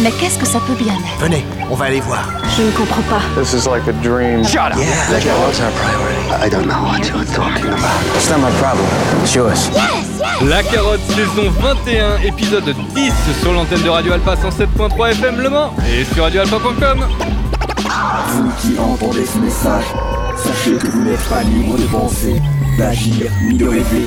Mais qu'est-ce que ça peut bien être? Venez, on va aller voir. Je ne comprends pas. This is like a dream. Shut up. Yeah, la carotte, our priority. I don't know what you're talking about. It's not my problem. It's yours. La carotte saison 21, épisode 10 sur l'antenne de Radio Alpha 107.3 FM Le Mans et sur radioalpha.com. Vous qui entendez ce message, sachez que vous n'êtes pas libre de penser, d'agir ni de rêver.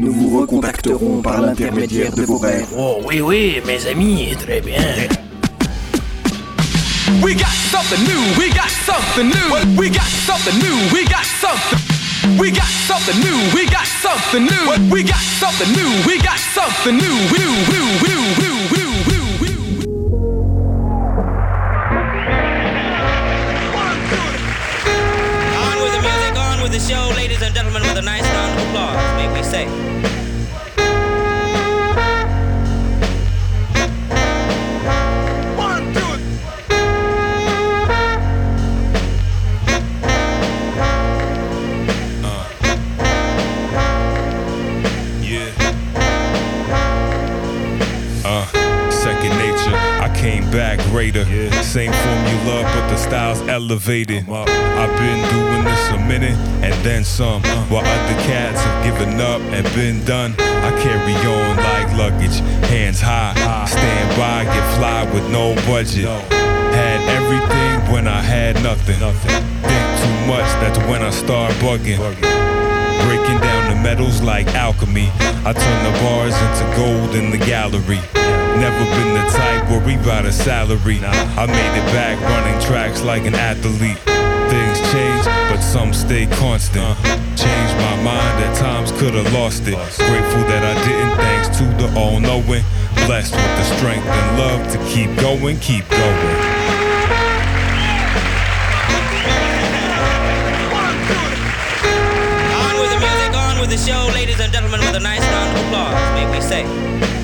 Nous vous recontacterons par l'intermédiaire de vos rêves. Oh oui, oui, mes amis, très bien. We got something new, we got something new. We got something new, we got something. We got something new, we got something new. We got something new, we got something new. New, new, new, new, new, new, nice round of applause, may we say. Came back greater. Yeah. Same formula, but the style's elevated. I've been doing this a minute and then some. Uh. While other cats have given up and been done, I carry on like luggage, hands high. Stand by, get fly with no budget. Had everything when I had nothing. Think too much, that's when I start bugging. Breaking down the metals like alchemy. I turn the bars into gold in the gallery. Never been the type worry about a salary. I made it back running tracks like an athlete. Things change, but some stay constant. Changed my mind, at times could've lost it. Grateful that I didn't, thanks to the all knowing. Blessed with the strength and love to keep going, keep going. On with the music, on with the show, ladies and gentlemen, with a nice round of applause, may we say.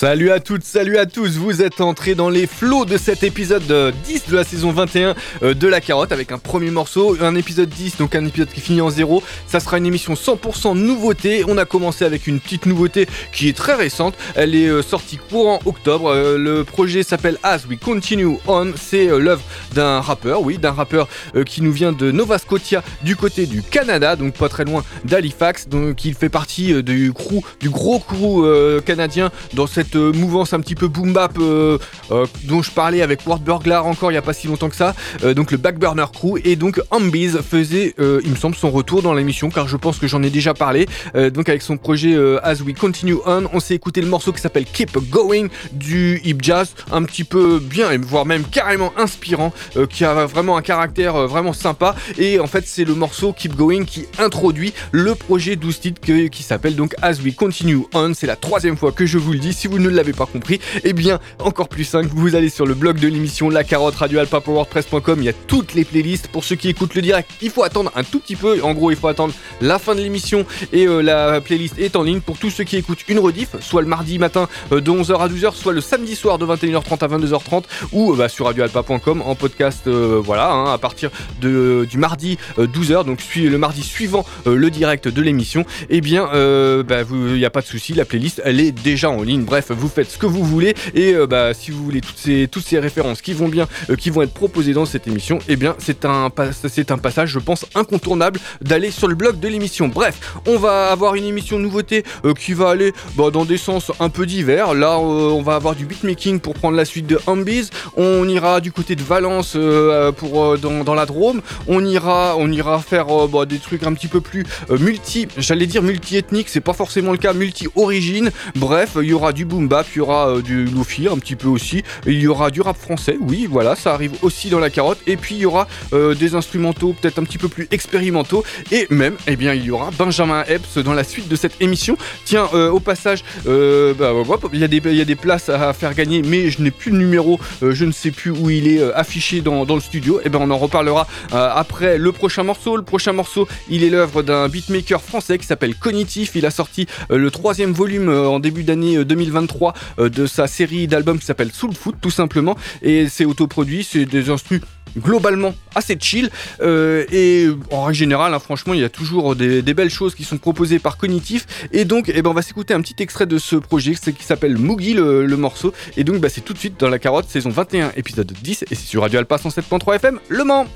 Salut à toutes, salut à tous, vous êtes entrés dans les flots de cet épisode euh, 10 de la saison 21 euh, de La Carotte avec un premier morceau, un épisode 10, donc un épisode qui finit en zéro. Ça sera une émission 100% nouveauté. On a commencé avec une petite nouveauté qui est très récente. Elle est euh, sortie courant octobre. Euh, le projet s'appelle As We Continue On. C'est euh, l'œuvre d'un rappeur, oui, d'un rappeur euh, qui nous vient de Nova Scotia du côté du Canada, donc pas très loin d'Halifax. Donc il fait partie euh, du crew, du gros crew euh, canadien dans cette euh, mouvance un petit peu boom bap euh, euh, dont je parlais avec Ward Burglar encore il y a pas si longtemps que ça. Donc le Backburner Crew et donc Ambiz faisait, il me semble, son retour dans l'émission car je pense que j'en ai déjà parlé. Donc avec son projet As We Continue On, on s'est écouté le morceau qui s'appelle Keep Going du hip jazz, un petit peu bien, voire même carrément inspirant, qui a vraiment un caractère vraiment sympa. Et en fait, c'est le morceau Keep Going qui introduit le projet 12 titres que- qui s'appelle donc As We Continue On. C'est la troisième fois que je vous le dis. Si vous ne l'avez pas compris, eh bien, encore plus simple, vous allez sur le blog de l'émission La Carotte Radio Alpha WordPress.com. Il y a toutes les playlists. Pour ceux qui écoutent le direct, il faut attendre un tout petit peu. En gros, il faut attendre la fin de l'émission et euh, la playlist est en ligne. Pour tous ceux qui écoutent une rediff, soit le mardi matin euh, de 11h à 12h, soit le samedi soir de 21h30 à 22h30 ou euh, bah, sur radioalpa.com en podcast. voilà, hein, à partir de, du mardi euh, 12h, donc le mardi suivant le direct de l'émission. Eh bien, bah, il n'y a pas de souci, la playlist elle est déjà en ligne. Bref, Vous faites ce que vous voulez et euh, bah, si vous voulez toutes ces, références qui vont bien, euh, qui vont être proposées dans cette émission, eh bien c'est un, un passage, je pense, incontournable d'aller sur le blog de l'émission. Bref, on va avoir une émission nouveauté euh, qui va aller bah, dans des sens un peu divers. Là, on va avoir du beatmaking pour prendre la suite de Humbies. On ira du côté de Valence pour dans, la Drôme. On ira, on ira faire bah, des trucs un petit peu plus multi, j'allais dire multi-ethnique, c'est pas forcément le cas, multi-origine. Bref, il y aura du boom bap, il y aura euh, du lofi un petit peu aussi. Il y aura du rap français, oui, voilà, ça arrive aussi dans la carotte. Et puis il y aura euh, des instrumentaux peut-être un petit peu plus expérimentaux. Et même, eh bien, il y aura Benjamin Epps dans la suite de cette émission. Tiens, euh, au passage, bah, il y, a des- il y a des places à faire gagner, mais je n'ai plus le numéro, je ne sais plus où il est affiché dans, le studio. Et ben, on en reparlera après le prochain morceau. Le prochain morceau, il est l'œuvre d'un beatmaker français qui s'appelle Cognitif. Il a sorti le troisième volume en début d'année euh, 2023 euh, de sa série d'albums qui s'appelle Soul Food, tout simplement. Et c'est autoproduit, c'est des instrus globalement assez chill. Euh, et en règle générale hein, franchement il y a toujours des, belles choses qui sont proposées par Cognitif. Et donc eh ben, on va s'écouter un petit extrait de ce projet qui s'appelle Moogie le, morceau. Et donc bah, c'est tout de suite dans la carotte saison 21 épisode 10 et c'est sur Radio Alpa 107.3 FM Le Mans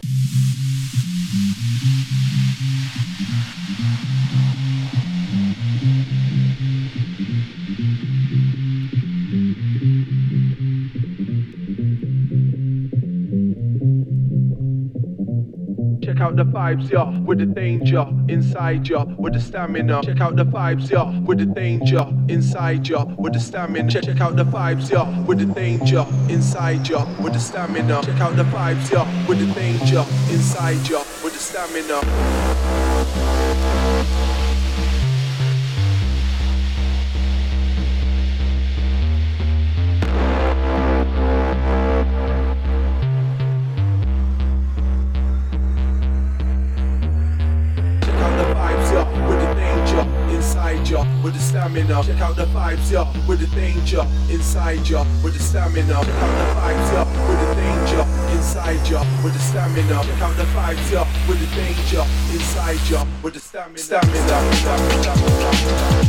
Check out the vibes, yeah, with the danger inside ya, with the stamina. Check out the vibes, yeah, with the danger inside ya, with the stamina. Check, check out the vibes, yeah, with the danger inside ya, with the stamina. Check out the vibes, yeah, with the danger inside ya, with the stamina. Ya, with the stamina. Check out the vibes, yeah, with the danger inside ya, with the stamina. Check out the vibes, yeah, with the danger inside ya, with the stamina. Check out the vibes, yeah, with the danger inside ya, with the stamina. Stamina, stamina, stamina.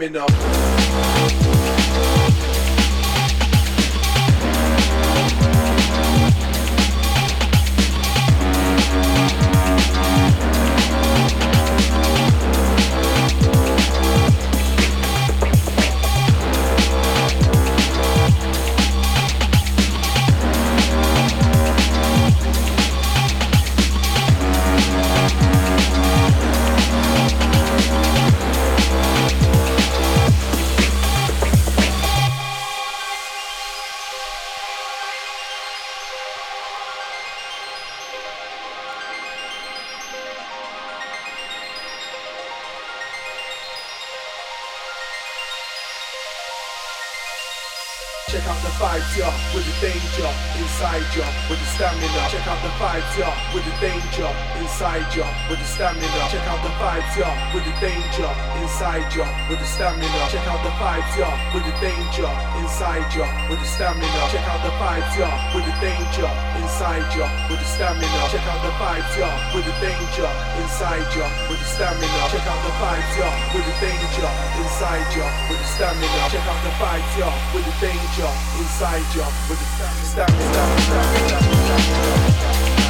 I'm in uh, inside ya with the stamina. Check out the vibes, ya with the danger inside ya with the stamina. Check out the vibes, ya with the danger inside ya with the stamina. stamina, stamina, stamina, stamina. Yeah.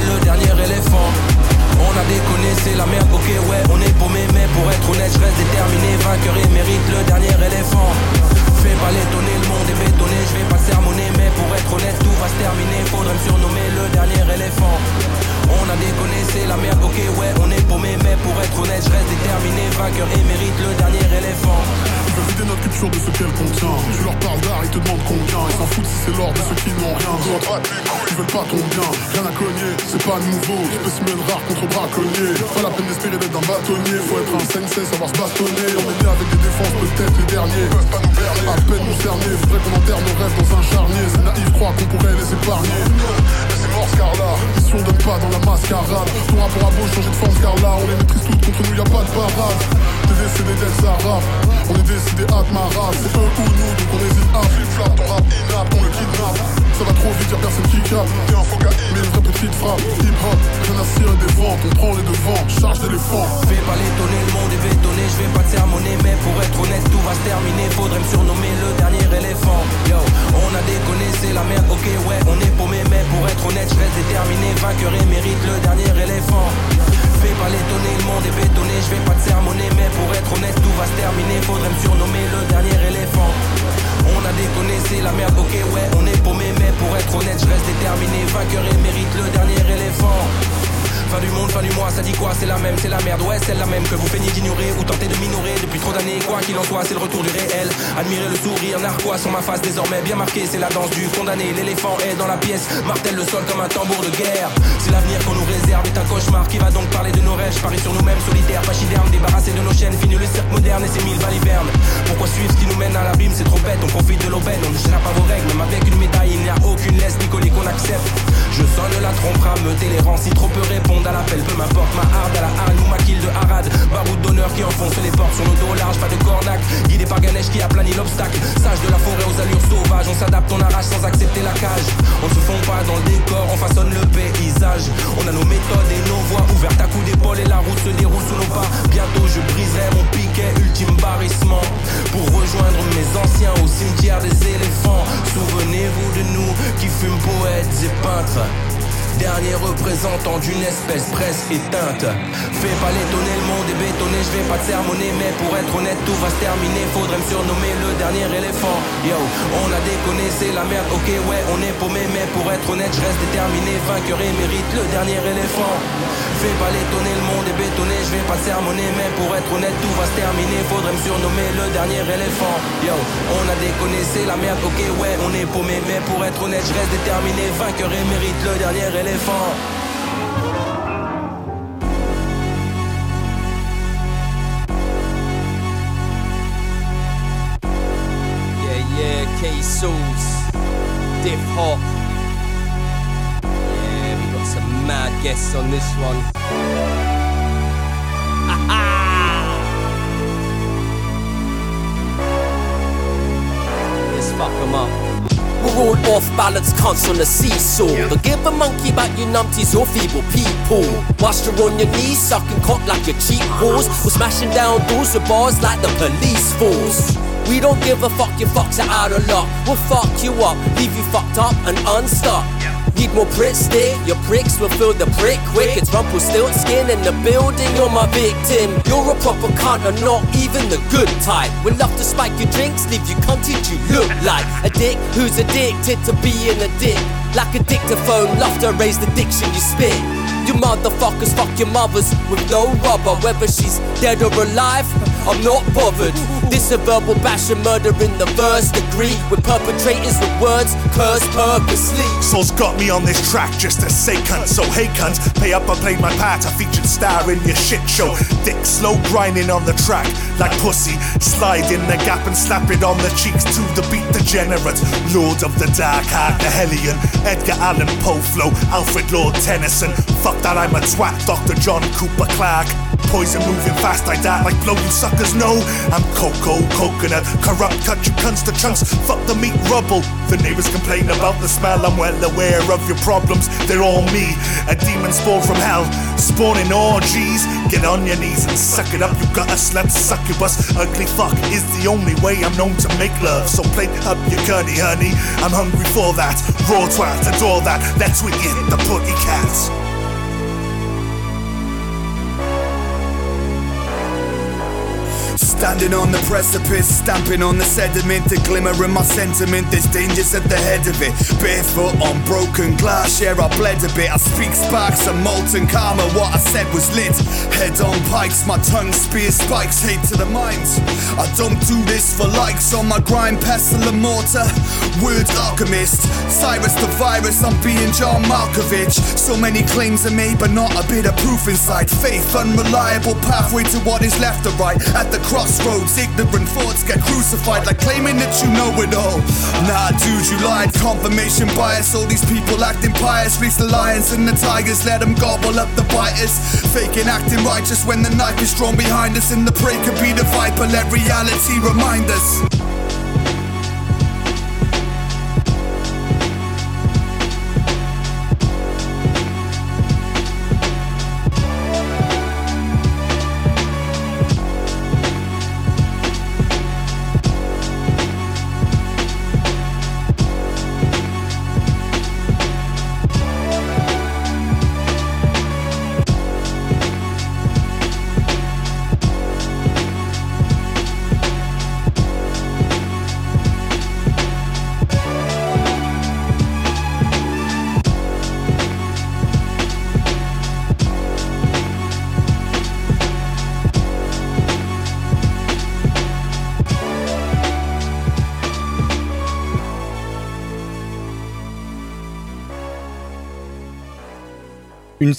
ouais, on est paumé, mais pour être honnête, je reste déterminé, vainqueur et mérite le dernier éléphant. Ils veulent vider notre culture de ce qu'elle contient. Tu leur parles d'art, ils te demandent combien. Ils s'en foutent si c'est l'or de ceux qui n'ont rien. Ils veulent pas ton bien, rien à cogner, c'est pas nouveau. Spécimen rare contre braconnier. Pas la peine d'espérer d'être un bâtonnier. Faut être un sensei, savoir se bastonner. On est né avec des défenses, peut-être les derniers. Peuvent pas nous à peine nous cerner. Faudrait qu'on enterre nos rêves dans un charnier. C'est naïf, croire qu'on pourrait les épargner. Mort, Scarla. Ici on donne pas dans la mascarade. Ton rapport à beau changer de forme, Scarla. On les maîtrise toutes, contre nous y a pas de parade. T'es décédé d'être Sarah. On est décidé à ma race. C'est eux ou nous, donc on hésite à flip-flap. Ton rap inapte, on le kidnappe. Ça va trop vite, y'a personne qui capte. T'es un gars, mais une vraie petite frappe. Hip-hop, rien à cirer des ventes. On prend les devants, charge d'éléphant. Fais pas l'étonner, le monde est bétonné, je vais pas te sermonner, mais pour être honnête, tout va se terminer, faudrait me surnommer le dernier éléphant. Yo, on a déconné, c'est la merde, ok, ouais, on est paumé, mais pour être honnête, je reste déterminé, vainqueur et mérite le dernier éléphant. Fais pas l'étonner, le monde est bétonné, je vais pas te sermonner, mais pour être honnête, tout va se terminer, faudrait me surnommer le dernier éléphant. On a déconné, c'est la merde, ok, ouais, on est paumé, mais pour être honnête, je reste déterminé, vainqueur et mérite le dernier éléphant. Fin du monde, fin du mois, ça dit quoi? C'est la même, c'est la merde, ouais, c'est la même que vous feignez d'ignorer ou tentez de minorer depuis trop d'années. Quoi qu'il en soit, c'est le retour du réel. Admirez le sourire narquois sur ma face désormais bien marqué, c'est la danse du condamné. L'éléphant est dans la pièce, martèle le sol comme un tambour de guerre. C'est l'avenir qu'on nous réserve, est un cauchemar qui va donc parler de nos rêves. Paris sur nous-mêmes, solitaires, pachydermes, débarrassés de nos chaînes. Fini le cirque moderne et ses mille balivernes. Pourquoi suivre ce qui nous mène à l'abîme? C'est trop bête, on profite de l'aubaine, on ne gênera pas vos règles. Même avec une médaille, il n'y a aucune laisse ni collier qu'on accepte. Je sonne la trompe rangs, si trop peu répondent à l'appel, peu m'importe ma harde à la hargne ou ma kill de Harad. Baroud d'honneur qui enfonce les portes sur nos dos large, pas de cornac. Guidé par Ganesh qui aplanit l'obstacle. Sage de la forêt aux allures sauvages, on s'adapte, on arrache sans accepter la cage. On se fond pas dans le décor, on façonne le paysage. On a nos méthodes et nos voies ouvertes à coups d'épaule et la route se déroule sous nos pas. Bientôt je briserai mon d'une espèce presque éteinte. Fais pas l'étonner, le monde est bétonné. Je vais pas te sermonner mais pour être honnête tout va se terminer. Faudrait me surnommer le dernier éléphant. Yo, on a déconné, c'est la merde. Ok ouais, on est paumé mais pour être honnête Je reste déterminé, vainqueur et mérite le dernier éléphant. Fais pas l'étonner, le monde est bétonné. Je vais pas te sermonner mais pour être honnête tout va se terminer. Faudrait me surnommer le dernier éléphant. Yo, on a déconné, c'est la merde. Ok ouais, on est paumé mais pour être honnête Je reste déterminé, vainqueur et mérite le dernier éléphant Yeah, yeah, Diff Hop. Yeah, we got some mad guests on this one. Let's fuck 'em up. We're all off balance cunts on the seesaw. Don't give a monkey about you numpties or feeble people. Whilst you're on your knees, sucking cock like your cheap whores. Uh-huh. We're smashing down doors with bars like the police force. We don't give a fuck, your fucks are out of luck. We'll fuck you up, leave you fucked up and unstuck. Need more pricks there, your pricks will fill the brick quick. It's skin in the building, you're my victim. You're a proper cunt and not even the good type. We love to spike your drinks, leave you cunted, you look like a dick who's addicted to being a dick. Like a dictaphone, love to raise the diction you spit. You motherfuckers fuck your mothers with no rubber. Whether she's dead or alive, I'm not bothered. This a verbal bash and murder in the first degree. With perpetrators with words cursed purposely. Soul's got me on this track just to say cunt. So hey cunts, pay up, I played my part. I featured star in your shit show. Dick slow grinding on the track like pussy. Slide in the gap and slap it on the cheeks to the beat. Degenerate, Lord of the Dark Heart, the Hellion, Edgar Allan Poe flow, Alfred Lord Tennyson. Fuck that, I'm a twat, Dr. John Cooper Clark. Poison moving fast, I die like blow, you suckers No, I'm cocoa, coconut, corrupt, cut you cunts to chunks. Fuck the meat rubble. The neighbors complain about the smell, I'm well aware of your problems. They're all me, a demon spawn from hell, spawning orgies. Get on your knees and suck it up, you got a slut succubus. Ugly fuck is the only way I'm known to make love. So play up your curdy honey, I'm hungry for that. Raw twat, adore that, that's where you hit the putty cats. Standing on the precipice, stamping on the sediment, the glimmer in my sentiment. There's dangers at the head of it. Barefoot on broken glass, yeah, I bled a bit. I speak sparks of molten karma. What I said was lit. Head on pikes, my tongue spears spikes, hate to the minds. I don't do this for likes on my grind, pestle and mortar. Word alchemist, Cyrus the virus, I'm being John Malkovich. So many claims are made, but not a bit of proof inside. Faith, unreliable pathway to what is left or right. At the crossroads, ignorant thoughts get crucified like claiming that you know it all. Nah, dude, you lied. Confirmation bias. All these people acting pious. Release the lions and the tigers, let them gobble up the biters. Faking acting righteous when the knife is drawn behind us, and the prey could be the viper. Let reality remind us.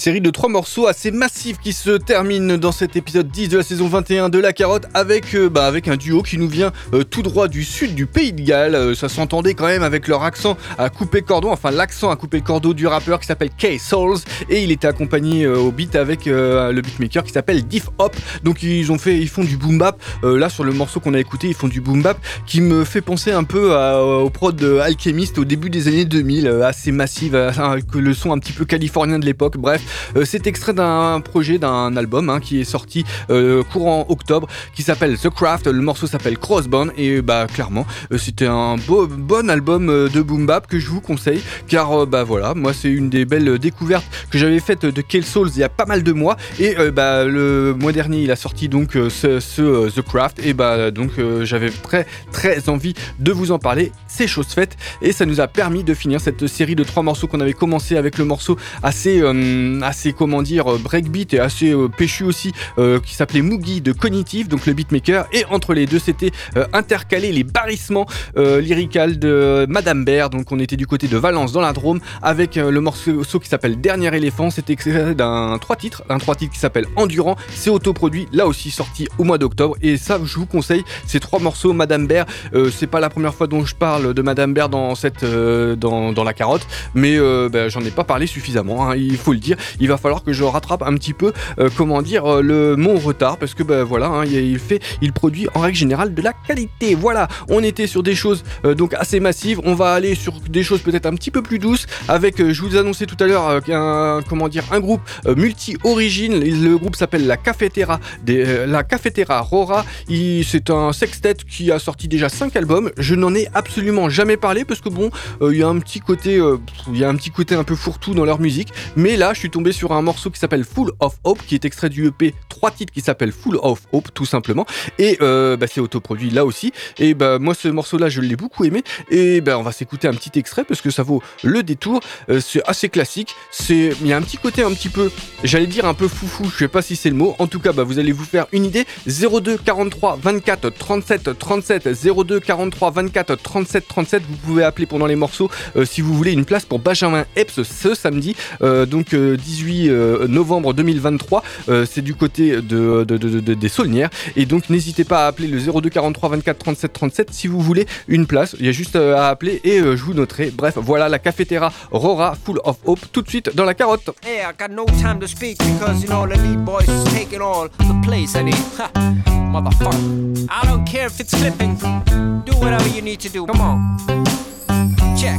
Série de trois morceaux assez massifs qui se termine dans cet épisode 10 de la saison 21 de La Carotte avec, euh, bah, avec un duo qui nous vient euh, tout droit du sud du pays de Galles. Euh, ça s'entendait quand même avec leur accent à couper cordon, enfin l'accent à couper cordon du rappeur qui s'appelle K Souls et il était accompagné au beat avec le beatmaker qui s'appelle Diff Hop. Donc ils ont fait, ils font du boom bap. là sur le morceau qu'on a écouté, ils font du boom bap qui me fait penser un peu à, au prod de Alchemist au début des années 2000, assez massive, le son un petit peu californien de l'époque. Bref, c'est extrait d'un projet, d'un album hein, qui est sorti euh, courant octobre, qui s'appelle The Craft. Le morceau s'appelle Crossbone et bah clairement, euh, c'était un bon album euh, de boom bap que je vous conseille, car euh, bah voilà, moi c'est une des belles découvertes que j'avais faites de Kill Souls il y a pas mal de mois et euh, bah le mois dernier il a sorti donc euh, ce, euh, The Craft et bah donc euh, j'avais très très envie de vous en parler. C'est chose faite et ça nous a permis de finir cette série de trois morceaux qu'on avait commencé avec le morceau assez euh, assez comment dire breakbeat et assez euh, péchu aussi euh, qui s'appelait Moogie de Cognitive. Donc le beatmaker. Et entre les deux c'était euh, intercalé les barrissements euh, lyrical de Madame Bear. Donc on était du côté de Valence dans la Drôme avec euh, le morceau qui s'appelle Dernier éléphant. C'était d'un trois titres un trois titres qui s'appelle Endurant. C'est autoproduit là aussi sorti au mois d'octobre. Et ça je vous conseille ces trois morceaux Madame Bear. Euh, c'est pas la première fois dont je parle de Madame Bear dans cette euh, dans, la carotte. Mais euh, ben, j'en ai pas parlé suffisamment hein, il faut le dire il va falloir que je rattrape un petit peu euh, comment dire euh, le mon retard parce que ben voilà hein, il, fait il produit en règle générale de la qualité. Voilà on était sur des choses euh, donc assez massives. On va aller sur des choses peut-être un petit peu plus douces. Avec je vous annonçais tout à l'heure un comment dire un groupe euh, multi origine le groupe s'appelle la Cafetera la Rora. C'est un sextet qui a sorti déjà 5 albums. Je n'en ai absolument jamais parlé parce que bon il y a un petit côté il y a un petit côté un peu fourre-tout dans leur musique. Mais là je suis tombé sur un morceau qui s'appelle Full of Hope qui est extrait du EP trois titres qui s'appellent Full of Hope tout simplement. Et euh, bah, c'est autoproduit là aussi. Et bah moi ce morceau là je l'ai beaucoup aimé. Et ben on va s'écouter un petit extrait parce que ça vaut le détour. Euh, c'est assez classique. C'est il y a un petit côté un petit peu j'allais dire un peu foufou je sais pas si c'est le mot. En tout cas bah, vous allez vous faire une idée. 02 43 24 37 37 02 43 24 37 37 vous pouvez appeler pendant les morceaux euh, si vous voulez une place pour Benjamin Epps ce samedi. Donc euh, 18 euh, novembre 2023 Euh, c'est du côté de, de- de- de- des Saulnières et donc n'hésitez pas à appeler le 02 43 24 37 37 si vous voulez une place il y a juste euh, à appeler et je vous noterai bref voilà la cafetera Rora Full of Hope tout de suite dans la carotte Hey, I got no time to speak because you know the boys taking all the place. I need. I don't care if it's flipping. Do whatever you need to do. Come on. Check.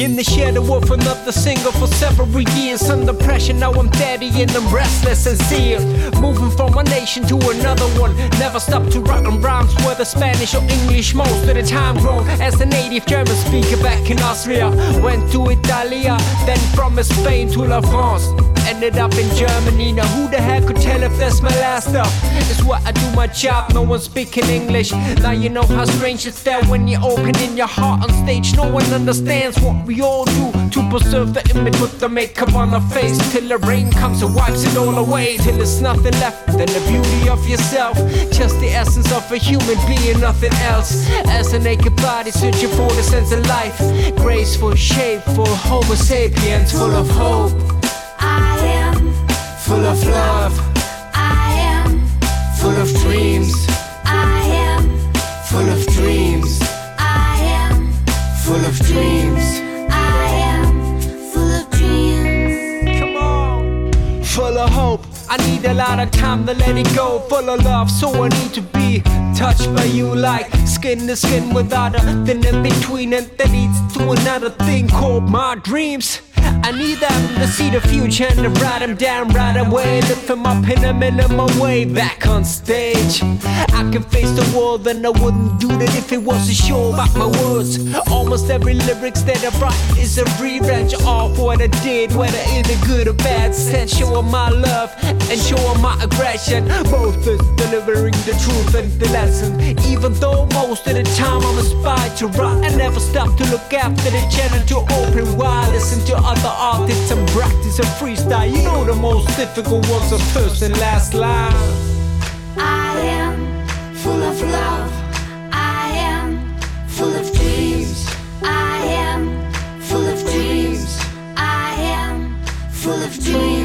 In the shadow of another single for several years. Under pressure, now I'm steady and I'm restless and seared. Moving from one nation to another one. Never stop to rock and rhymes Whether Spanish or English. Most of the time Grown as a native German speaker back in Austria. Went to Italia, then from Spain to La France. Ended up in Germany, now who the heck could tell if that's my last stop? It's what I do my job, no one speaking English. Now you know how strange it's that when you're opening your heart on stage. No one understands what we all do To preserve the image with the makeup on our face. Till the rain comes and wipes it all away. Till there's nothing left than the beauty of yourself. Just the essence of a human being, nothing else. As a naked body searching for the sense of life. Graceful, shapeful, homo sapiens full of hope. I am Full of love, I am full of dreams. I am Full of dreams, full of dreams I am full of dreams Come on. Full of hope. I need a lot of time to let it go. Full of love, so I need to be touched by you like skin to skin without a thin in between. And that leads to another thing called my dreams. I need them to see the future and to write them down right away. Lift them up in a minimum way back on stage. I can face the world and I wouldn't do that if it wasn't sure about my words. Almost every lyrics that I write is a revenge of what I did, whether in a good or bad sense. Showing my love and showing my aggression. Both is delivering the truth and the lesson. Even though most of the time I'm inspired to write, I never stop to look after the channel to open wide. Listen to other artists and practice and freestyle. You know the most difficult was the first and last line. I am full of love I am full of dreams I am full of dreams I am full of dreams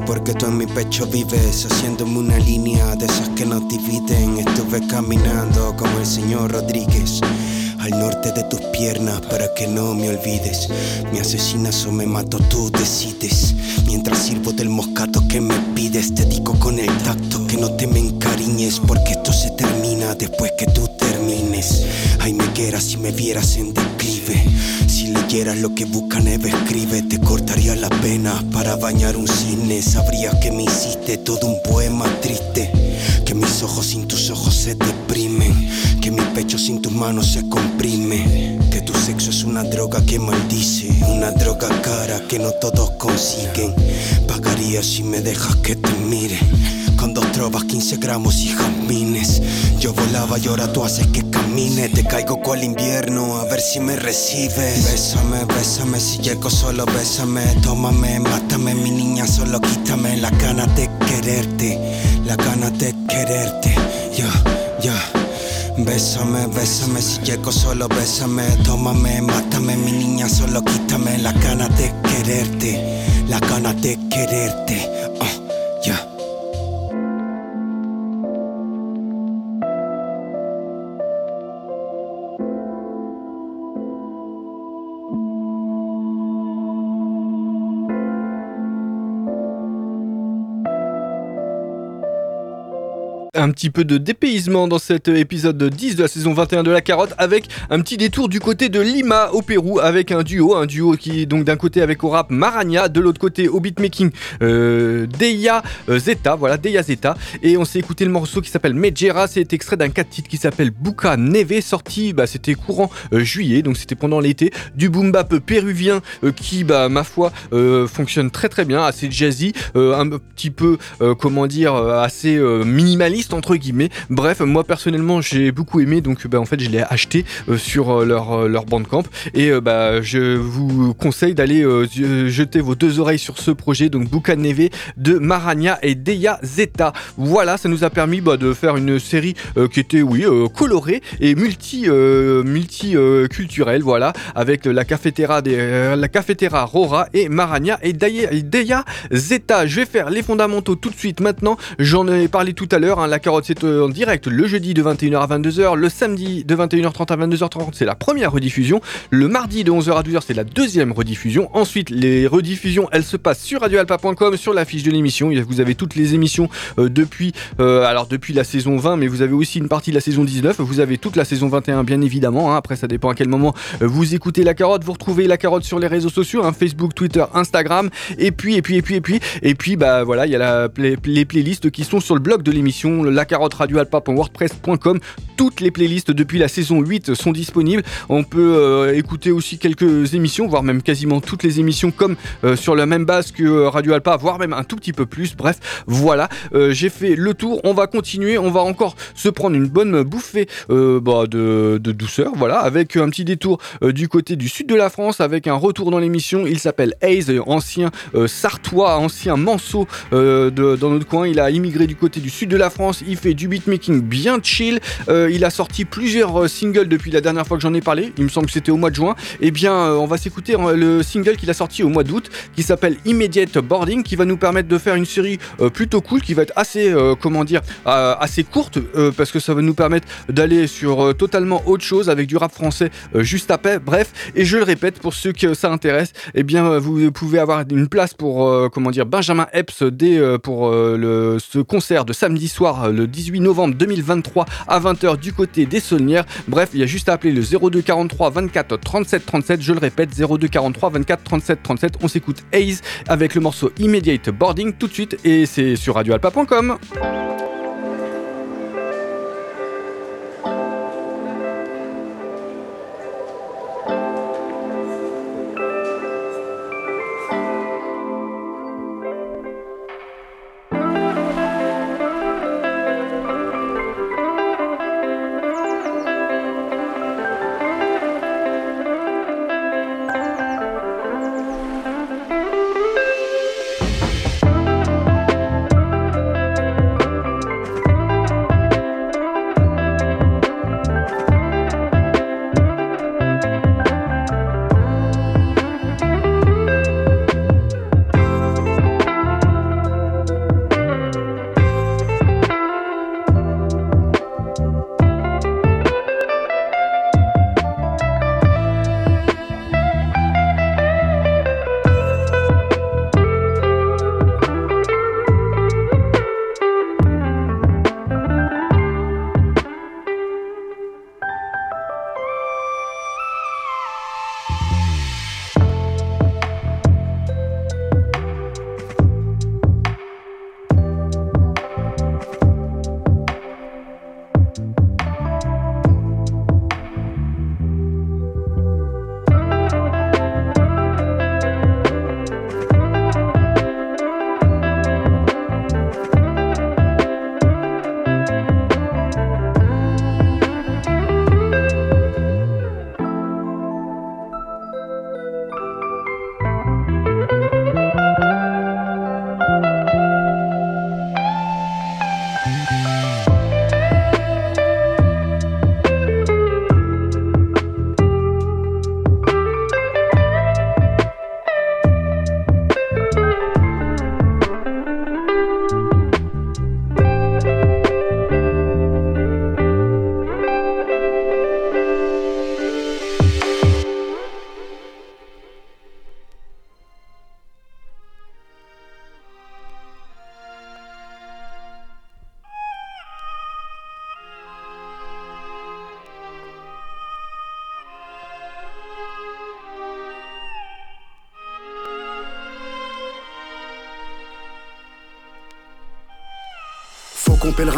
porque tú en mi pecho vives, haciéndome una línea de esas que nos dividen. Estuve caminando como el señor Rodríguez. Al norte de tus piernas para que no me olvides. Me asesinas o me mato, tú decides. Mientras sirvo del moscato que me pides, te digo con el tacto que no te me encariñes. Porque después que tú termines. Ay, me quieras si me vieras en declive. Si leyeras lo que Bucaneve escribe, te cortaría la pena para bañar un cine. Sabrías que me hiciste todo un poema triste. Que mis ojos sin tus ojos se deprimen. Que mi pecho sin tus manos se comprime. Que tu sexo es una droga que maldice. Una droga cara que no todos consiguen. Pagaría si me dejas que te mire. Con dos trovas, 15 gramos y jazmines. Yo volaba y ahora tú haces que camine. Te caigo cual invierno, a ver si me recibes. Bésame, bésame, si llego solo bésame. Tómame, mátame, mi niña, solo quítame la gana de quererte. La gana de quererte. Ya, ya. Bésame, bésame, si llego solo bésame. Tómame, mátame, mi niña, solo quítame la gana de quererte. La gana de quererte. Un petit peu de dépaysement dans cet épisode 10 de la saison 21 de la carotte avec un petit détour du côté de Lima au Pérou avec un duo, un duo qui est donc d'un côté avec au rap Marania, de l'autre côté au beatmaking euh, Deia euh, Zeta, voilà Deia Zeta. Et on s'est écouté le morceau qui s'appelle Mejera, c'est extrait d'un 4 titres qui s'appelle Buka Neve sorti bah, c'était courant euh, juillet donc c'était pendant l'été du boom bap péruvien euh, qui bah ma foi fonctionne très très bien, assez jazzy, un petit peu comment dire assez euh, entre guillemets. Bref, moi personnellement j'ai beaucoup aimé donc bah, en fait je l'ai acheté euh, sur euh, leur, euh, leur bandcamp et bah, je vous conseille d'aller jeter vos deux oreilles sur ce projet donc Buka de Marania et Deia Zeta. Voilà, ça nous a permis bah, de faire une série qui était oui colorée et multi euh, multi euh, culturelle voilà avec la cafetera des, la cafetera Rora et Marania et Deia Zeta. Je vais faire les fondamentaux tout de suite maintenant. J'en ai parlé tout à l'heure. hein, la carotte c'est euh, en direct le jeudi de 21h à 22h, le samedi de 21h30 à 22h30 c'est la première rediffusion, le mardi de 11h à 12h c'est la deuxième rediffusion. Ensuite les rediffusions elles se passent sur radioalpa.com sur la fiche de l'émission. Vous avez toutes les émissions euh, depuis euh, alors depuis la saison 20 mais vous avez aussi une partie de la saison 19. Vous avez toute la saison 21 bien évidemment. hein. Après ça dépend à quel moment vous écoutez la carotte. Vous retrouvez la carotte sur les réseaux sociaux, hein, Facebook, Twitter, Instagram et puis et puis et puis et puis et puis bah voilà il y a la les playlists qui sont sur le blog de l'émission la carotte radioalpa.wordpress.com toutes les playlists depuis la saison 8 sont disponibles. On peut euh, écouter aussi quelques émissions voire même quasiment toutes les émissions comme euh, sur la même base que euh, Radio Alpa voire même un tout petit peu plus. Bref voilà. J'ai fait le tour. On va continuer. On va encore se prendre une bonne bouffée bah, de, douceur voilà avec un petit détour du côté du sud de la France avec un retour dans l'émission. Il s'appelle Hayes ancien sartois ancien manceau de- dans notre coin. Il a immigré du côté du sud de la France il fait du beatmaking bien chill. Euh, il a sorti plusieurs euh, singles depuis la dernière fois que j'en ai parlé. Il me semble que c'était au mois de juin. Et bien euh, on va s'écouter le single qu'il a sorti au mois d'août qui s'appelle Immediate Boarding qui va nous permettre de faire une série plutôt cool qui va être assez comment assez courte parce que ça va nous permettre d'aller sur totalement autre chose avec du rap français juste après. Bref et je le répète pour ceux que ça intéresse eh bien vous pouvez avoir une place pour comment dire Benjamin Epps pour ce concert de samedi soir le 18 novembre 2023 à 20h du côté des Saulnières. Bref il y a juste à appeler le 02 43 24 37 37 je le répète 02 43 24 37 37 on s'écoute Haze avec le morceau Immediate Boarding tout de suite et c'est sur radioalpa.com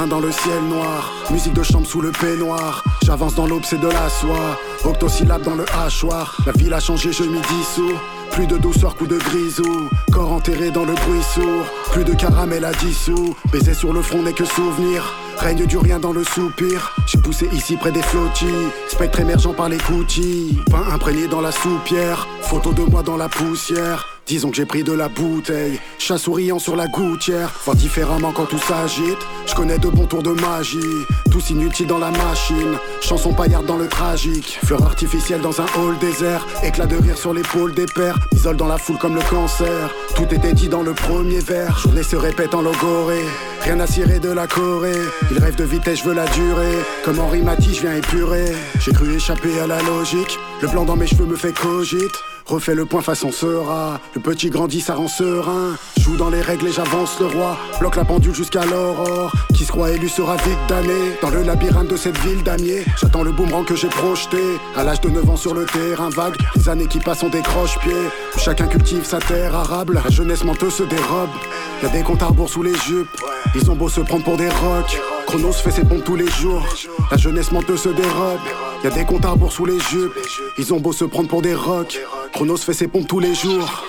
dans le ciel noir. Musique de chambre sous le peignoir. J'avance dans l'aube, c'est de la soie. Octosyllabe dans le hachoir. La ville a changé, je m'y dissous. Plus de douceur, coup de grisou. Corps enterré dans le bruit sourd. Plus de caramel à dissous. Baiser sur le front n'est que souvenir. Règne du rien dans le soupir. J'ai poussé ici près des flottis. Spectre émergent par les coutilles. Pain imprégné dans la soupière. Photo de moi dans la poussière. Disons que j'ai pris de la bouteille, chat souriant sur la gouttière, voir différemment quand tout s'agite. Je connais de bons tours de magie, tous inutiles dans la machine. Chanson paillarde dans le tragique, fleur artificielle dans un hall désert, éclat de rire sur l'épaule des pères, isole dans la foule comme le cancer. Tout était dit dans le premier vers, journée se répète en logoré. Rien à cirer de la Corée, il rêve de vitesse, je veux la durée. Comme Henri Matisse, je viens épurer. J'ai cru échapper à la logique, le blanc dans mes cheveux me fait cogite. Refais le point façon sera. Le petit grandit, ça rend serein. Joue dans les règles et j'avance le roi. Bloque la pendule jusqu'à l'aurore. Qui se croit élu sera vite damné. Dans le labyrinthe de cette ville d'Amier. J'attends le boomerang que j'ai projeté. À l'âge de 9 ans sur le terrain vague. Les années qui passent, on décroche pied. Chacun cultive sa terre arable. La jeunesse menteuse se dérobe. Y'a des comptes à rebours sous les jupes. Ils ont beau se prendre pour des rocs. Chronos fait ses pompes tous les jours. La jeunesse menteuse se dérobe. Y'a des comptes à rebours sous les jupes. Ils ont beau se prendre pour des rocs. Chronos fait ses pompes tous les jours.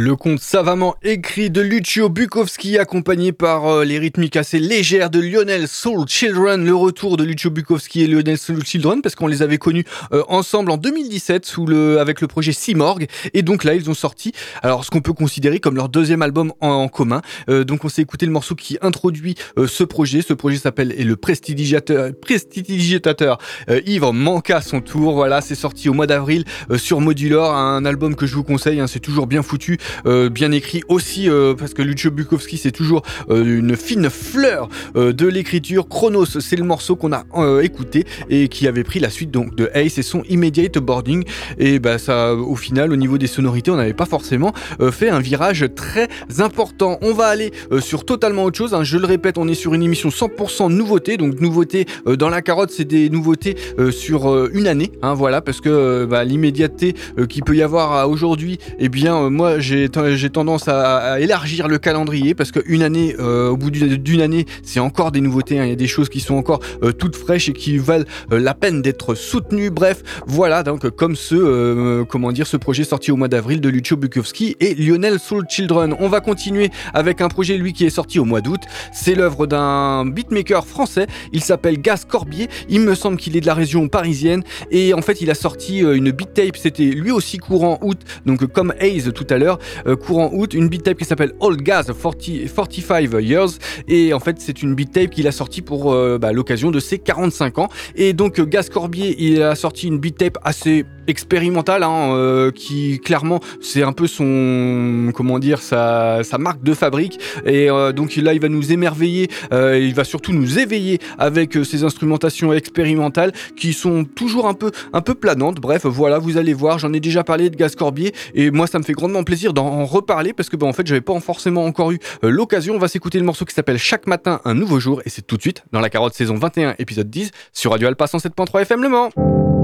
Le conte savamment écrit de Lucio Bukowski, accompagné par euh, les rythmiques assez légères de Lionel Soul Children, le retour de Lucio Bukowski et Lionel Soul Children, parce qu'on les avait connus euh, ensemble en 2017 sous le, avec le projet Simorg, et donc là ils ont sorti, alors ce qu'on peut considérer comme leur deuxième album en, commun. Euh, donc on s'est écouté le morceau qui introduit ce projet. Ce projet s'appelle et le prestidigitateur, prestidigitateur euh, Yves manqua son tour. Voilà, c'est sorti au mois d'avril sur Modular, un album que je vous conseille. Hein, c'est toujours bien foutu. Euh, bien écrit aussi euh, parce que Lucio Bukowski c'est toujours euh, une fine fleur de l'écriture. Chronos c'est le morceau qu'on a écouté et qui avait pris la suite donc de Ace et son Immediate Boarding et bah ça au final au niveau des sonorités on n'avait pas forcément fait un virage très important. On va aller sur totalement autre chose. hein. Je le répète on est sur une émission 100% nouveauté donc nouveauté dans la carotte c'est des nouveautés sur une année hein, voilà parce que bah, l'immédiateté qu'il peut y avoir aujourd'hui eh bien moi j'ai j'ai tendance à, élargir le calendrier parce qu'une année, euh, au bout d'une année, c'est encore des nouveautés. hein. Il y a des choses qui sont encore euh, toutes fraîches et qui valent euh, la peine d'être soutenues. Bref, voilà donc comme ce, comment dire, ce projet sorti au mois d'avril de Lucio Bukowski et Lionel Soul Children. On va continuer avec un projet lui qui est sorti au mois d'août. C'est l'œuvre d'un beatmaker français. Il s'appelle Gaz Corbier. Il me semble qu'il est de la région parisienne et en fait il a sorti une beat tape. C'était lui aussi courant août, donc comme Haze tout à l'heure, courant août, une beat tape qui s'appelle Old Gaz 40, 45 Years. Et en fait c'est une beat tape qu'il a sorti pour euh, bah, l'occasion de ses 45 ans. Et donc euh, Gaz Corbier il a sorti une beat tape assez expérimentale hein, euh, qui clairement c'est un peu son comment dire sa, marque de fabrique. Et euh, donc là il va nous émerveiller euh, il va surtout nous éveiller avec euh, ses instrumentations expérimentales qui sont toujours un peu un peu planantes. Bref voilà vous allez voir j'en ai déjà parlé de Gaz Corbier. Et moi ça me fait grandement plaisir d'en reparler parce que bah, en fait j'avais pas forcément encore eu euh, l'occasion. On va s'écouter le morceau qui s'appelle Chaque matin un nouveau jour. Et c'est tout de suite dans la carotte saison 21 épisode 10 sur Radio Alpa 107.3 FM Le Mans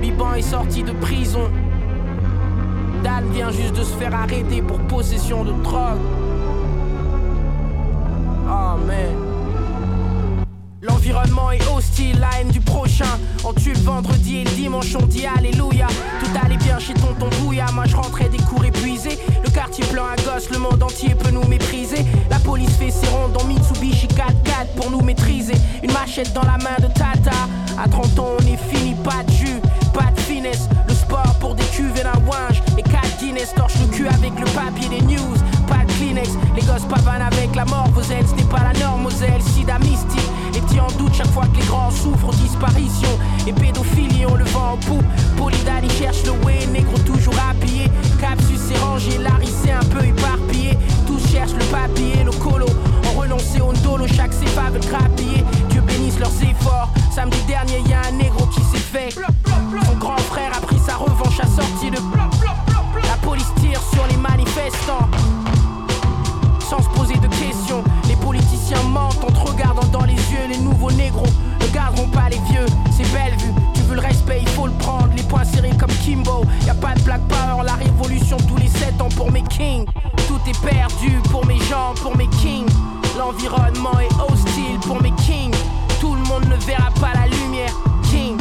Biban est sorti de prison. Dan vient juste de se faire arrêter pour possession de drogue. Oh. L'environnement est hostile, la haine du prochain. On tue le vendredi et le dimanche, on dit Alléluia. Tout allait bien chez tonton Bouya, moi je rentrais des cours épuisés. Le quartier plein à gosse, le monde entier peut nous mépriser. La police fait ses rondes en Mitsubishi 4x4 pour nous maîtriser. Une machette dans la main de Tata. À 30 ans, on est fini, pas de jus, pas de finesse. Le sport pour des cuves et d'un ouinge. Et 4 Guinness torche le cul avec le papier des news. Pas de Kleenex, les gosses pavanent avec la mort. Vos aides, ce n'est pas la norme, Moselle, sida mystique. Les petits en doute chaque fois que les grands souffrent disparition. Et pédophilie, on le vent en poupe. Polydani cherche le way, négro toujours habillé. Capsus s'est rangé, c'est un peu éparpillé. Tous cherchent le papier, le colo. On renoncé au dolo, chaque cépa veut grappiller. Leurs efforts. Samedi dernier, y a un négro qui s'est fait. Son grand frère a pris sa revanche à sortie de. La police tire sur les manifestants. Sans se poser de questions, les politiciens mentent en te regardant dans les yeux. Les nouveaux négros ne garderont pas les vieux. C'est belle vue, tu veux le respect, il faut le prendre. Les poings serrés comme Kimbo. Y a pas de black power, la révolution tous les 7 ans pour mes kings. Tout est perdu pour mes gens, pour mes kings. L'environnement est hostile pour mes kings. Monde ne verra pas la lumière, king.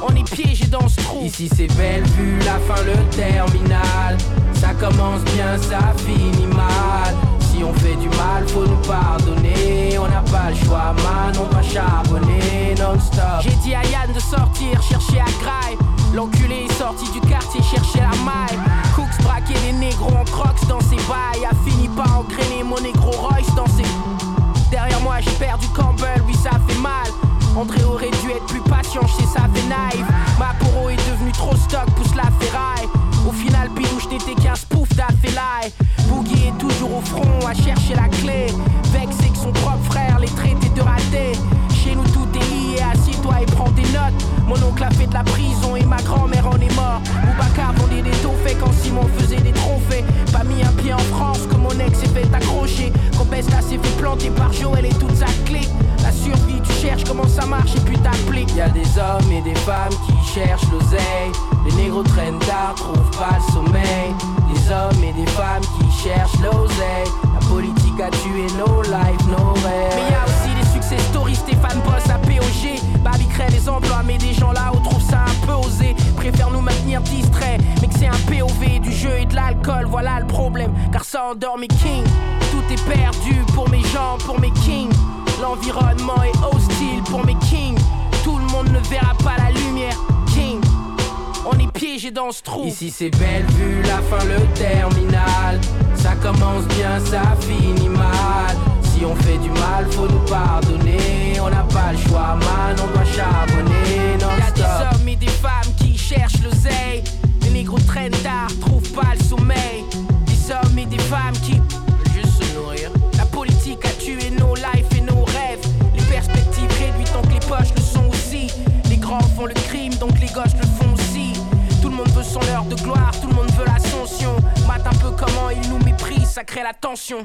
On est piégé dans ce trou. Ici c'est belle vue, la fin, le terminal. Ça commence bien, ça finit mal. Si on fait du mal, faut nous pardonner. On n'a pas le choix, man, on va charbonner non-stop. J'ai dit à Yann de sortir, chercher à graille. L'enculé est sorti du quartier, chercher la maille. Cooks braquait les négros en crocs dans ses bails. André aurait dû être plus patient, ça fait naïve. Ma poro est devenue trop stock, pousse la ferraille. Au final, Pilouche n'était qu'un spoof d'Affelai. Boogie est toujours au front à chercher la clé. Vexé que son propre frère les traitait de ratés. Chez nous, tout est lié, assieds-toi et prends des notes. Mon oncle a fait de la prison et ma grand-mère en est mort. Boubacar vendait des fait quand Simon faisait des trophées. Pas mis un pied en France que mon ex s'est fait accrocher. Besta s'est fait planter par Joël et toute ça marche et puis t'appliques. Y a des hommes et des femmes qui cherchent l'oseille. Les négros traînent tard, trouvent pas le sommeil. Des hommes et des femmes qui cherchent l'oseille. La politique a tué nos lives, nos rêves. Mais y a aussi des success stories, Stéphane Boss à POG. Babi crée des emplois, mais des gens là-haut trouvent ça un peu osé. Préfèrent nous maintenir distraits, mais que c'est un POV du jeu et de l'alcool, voilà le problème. Car ça endort mes kings. Tout est perdu pour mes gens, pour mes kings. L'environnement est hostile pour mes kings. Tout le monde ne verra pas la lumière, king. On est piégé dans ce trou. Ici c'est belle vue, la fin, le terminal. Ça commence bien, ça finit mal. Si on fait du mal, faut nous pardonner. On n'a pas le choix, man, on doit charbonner non-stop. Y'a des hommes et des femmes qui cherchent l'oseille. Les négros traînent tard, trouvent pas le sommeil. Des hommes et des femmes qui veulent juste se nourrir. La politique a tué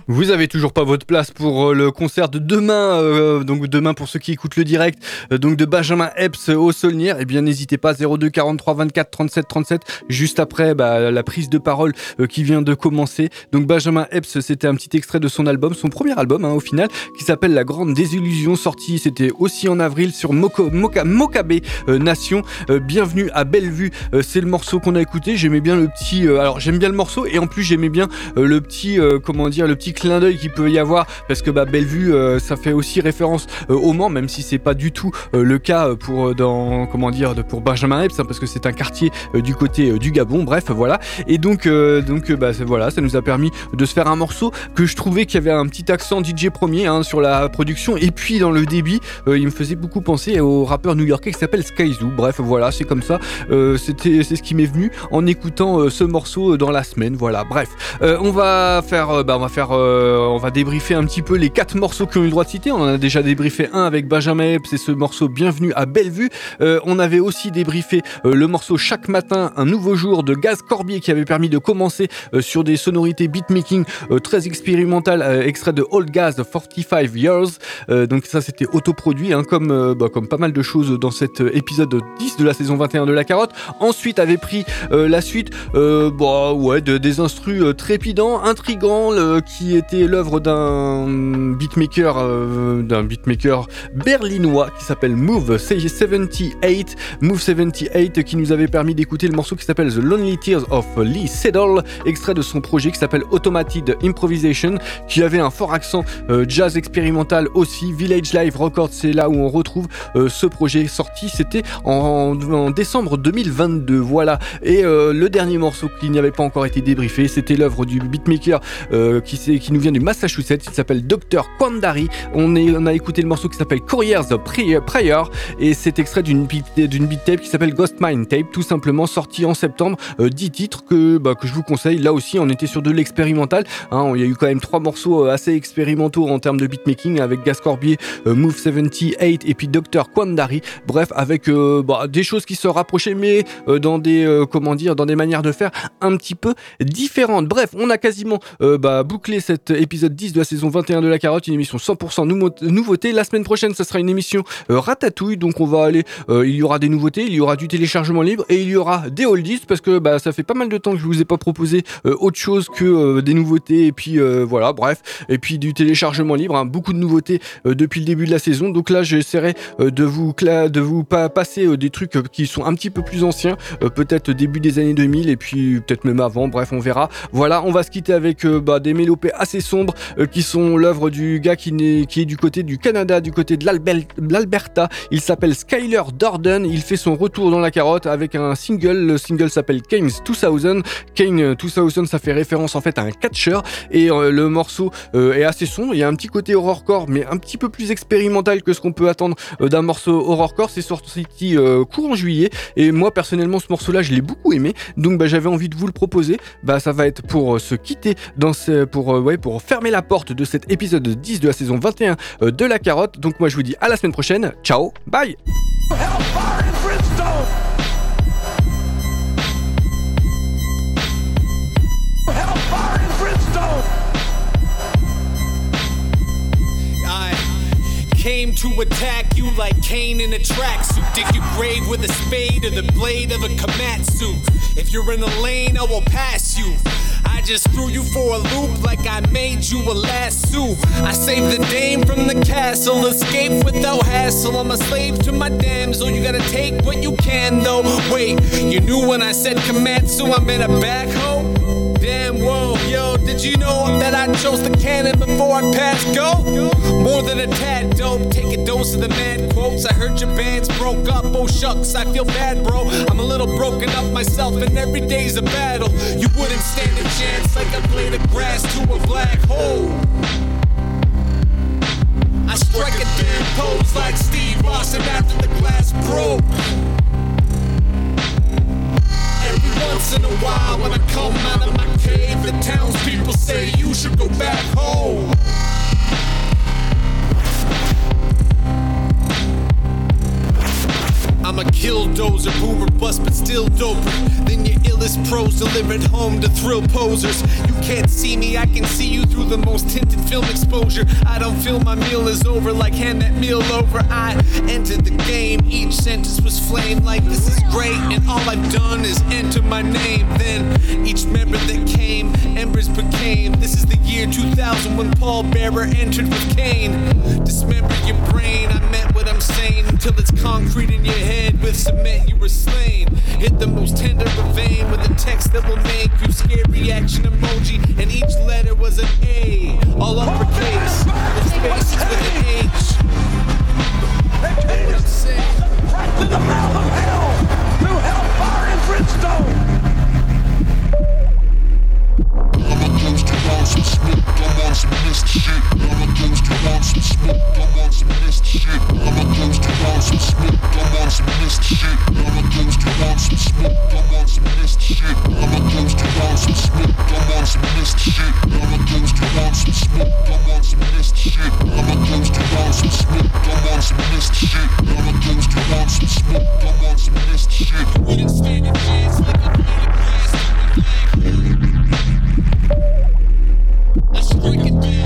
Vous avez toujours pas votre place pour euh, le concert de demain, euh, donc demain pour ceux qui écoutent le direct, euh, donc de Benjamin Epps au Saulnières. Eh bien, n'hésitez pas 02 43 24 37 37 juste après bah, la prise de parole qui vient de commencer. Donc Benjamin Epps, c'était un petit extrait de son album, son premier album hein, au final, qui s'appelle La Grande Désillusion, sorti c'était aussi en avril sur Moko, Moka, Mokabe Nation. Bienvenue à Bellevue, c'est le morceau qu'on a écouté. J'aimais bien le petit, alors j'aime bien le morceau et en plus j'aimais bien le petit, euh, comment dire, le petit clin d'œil qu'il peut y avoir parce que bah Bellevue, euh, ça fait aussi référence euh, au Mans, même si c'est pas du tout euh, le cas pour dans comment dire pour Benjamin Epps, hein, parce que c'est un quartier du côté du Gabon. Bref, voilà. Et donc donc bah voilà, ça nous a permis de se faire un morceau que je trouvais qu'il y avait un petit accent DJ premier hein, sur la production et puis dans le débit, il me faisait beaucoup penser au rappeur new-yorkais qui s'appelle Skyzoo. Bref, voilà, c'est comme ça. C'est ce qui m'est venu en écoutant ce morceau dans la semaine. Voilà. Bref, on va faire euh, bah, on va faire, euh, on va débriefer un petit peu les quatre morceaux qui ont eu le droit de citer. On en a déjà débriefé un avec Benjamin Epps et ce morceau Bienvenue à Bellevue. Euh, on avait aussi débriefé euh, le morceau Chaque matin, un nouveau jour de Gaz Corbier qui avait permis de commencer sur des sonorités beatmaking très expérimentales, extrait de Old Gaz de 45 Years. Donc ça c'était autoproduit, hein, comme, bah, comme pas mal de choses dans cet épisode 10 de la saison 21 de La Carotte. Ensuite avait pris la suite, bah, ouais, de- des instrus trépidants, intrigants, qui était l'œuvre d'un beatmaker, euh, d'un beatmaker berlinois qui s'appelle Move 78, Move 78, qui nous avait permis d'écouter le morceau qui s'appelle The Lonely Tears of Lee Sedol, extrait de son projet qui s'appelle Automated Improvisation, qui avait un fort accent euh, jazz expérimental aussi. Village Live Records, c'est là où on retrouve euh, ce projet sorti. C'était en, décembre 2022. Voilà. Et le dernier morceau qui n'y avait pas encore été débriefé, c'était l'œuvre du beatmaker euh, qui, nous vient du Massachusetts. Il s'appelle Dr. Kwandari. On, a écouté le morceau qui s'appelle Couriers of Prayer, et c'est extrait d'une d'une beat tape qui s'appelle Ghost Mine Tape, tout simplement sorti en septembre. Euh, 10 titres que, bah, que je vous conseille. Là aussi, on était sur de l'expérimental. hein. il y a eu quand même trois morceaux euh, assez expérimentaux en termes de beatmaking avec Gas Corbier, euh, Move 78 et puis Dr. Kwandari. Bref, avec euh, bah, des choses qui se rapprochaient, mais dans des comment dire, dans des manières de faire un petit peu différentes. Bref, on a quasiment euh, bah, bouclé cet épisode 10 de la saison 21 de la carotte, une émission 100% nouveau- nouveauté. La semaine prochaine, ça sera une émission euh, ratatouille, donc on va aller, euh, il y aura des nouveautés, il y aura du téléchargement libre et il y aura des oldies parce que bah, ça fait pas mal de temps que je vous ai pas proposé autre chose que des nouveautés et puis voilà, bref, et puis du téléchargement libre, hein, beaucoup de nouveautés depuis le début de la saison. Donc là, j'essaierai de vous de vous pa- passer des trucs qui sont un petit peu plus anciens, peut-être début des années 2000 et puis peut-être même avant. Bref, on verra. Voilà, on va se quitter avec bah, des mélopées assez sombres euh, qui sont l'œuvre du gars qui, qui est du côté du Canada, du côté de l'Alberta. Il s'appelle Skyler Dorden. Il fait son retour dans la carotte avec un single. Le single s'appelle Keynes 2000. Kane euh, 2000, ça fait référence en fait à un catcher et euh, le morceau euh, est assez sombre. Il y a un petit côté horrorcore, mais un petit peu plus expérimental que ce qu'on peut attendre d'un morceau horrorcore. C'est sorti euh, courant juillet et moi personnellement ce morceau-là je l'ai beaucoup aimé. Donc bah, j'avais envie de vous le proposer. Bah ça va être pour se quitter euh, pour fermer la porte de cet épisode 10 de la saison 21 euh, de la carotte. Donc moi je vous dis à la semaine prochaine. Ciao, bye. To attack you like Cain in a tracksuit. Dig your grave with a spade or the blade of a Komatsu. If you're in the lane, I will pass you. I just threw you for a loop like I made you a lasso. I saved the dame from the castle, escape without hassle. I'm a slave to my damsel. You gotta take what you can, though. Wait, you knew when I said Komatsu, I meant a backhoe? Damn, whoa, yo, did you know that I chose the cannon before I passed go? More than a tad dope, take a dose of the mad quotes. I heard your bands broke up, oh shucks, I feel bad, bro. I'm a little broken up myself, and every day's a battle. You wouldn't stand a chance like I played the grass to a black hole. I strike a damn pose like Steve Austin after the glass broke. Once in a while, when I come out of my cave, the townspeople say you should go back home. I'm a killdozer, boomer bust, but still doper than your illest pros delivered home to thrill posers. You can't see me, I can see you through the most tinted film exposure. I don't feel my meal is over, like hand that meal over. I entered the game, each sentence was flame, like this is great, and all I've done is enter my name. Then each member that came, embers became. This is the year 2000 when Paul Bearer entered with Cain. Dismember your brain, I meant what I'm saying until it's concrete in your head head with cement, you were slain. Hit the most tender vein with a text that will make you scared. Reaction emoji, and each letter was an A. All uppercase, with spaces with an H. The to the mouth of hell, through hellfire and brimstone. want some smoke, I want some mist shit. I'm a ghost, I want some smoke, I want some mist shit. I'm a ghost, I want some smoke, I want some mist shit. I'm a ghost, I want some smoke, I want some mist shit. I'm a ghost, I want some smoke, I want some mist shit. I'm a ghost, I want some smoke, I want some mist shit. I'm a ghost, I want some smoke, I want some mist shit. I'm a ghost, I want some smoke, I want some mist shit. We done stand in chance like a man of plastic break it down.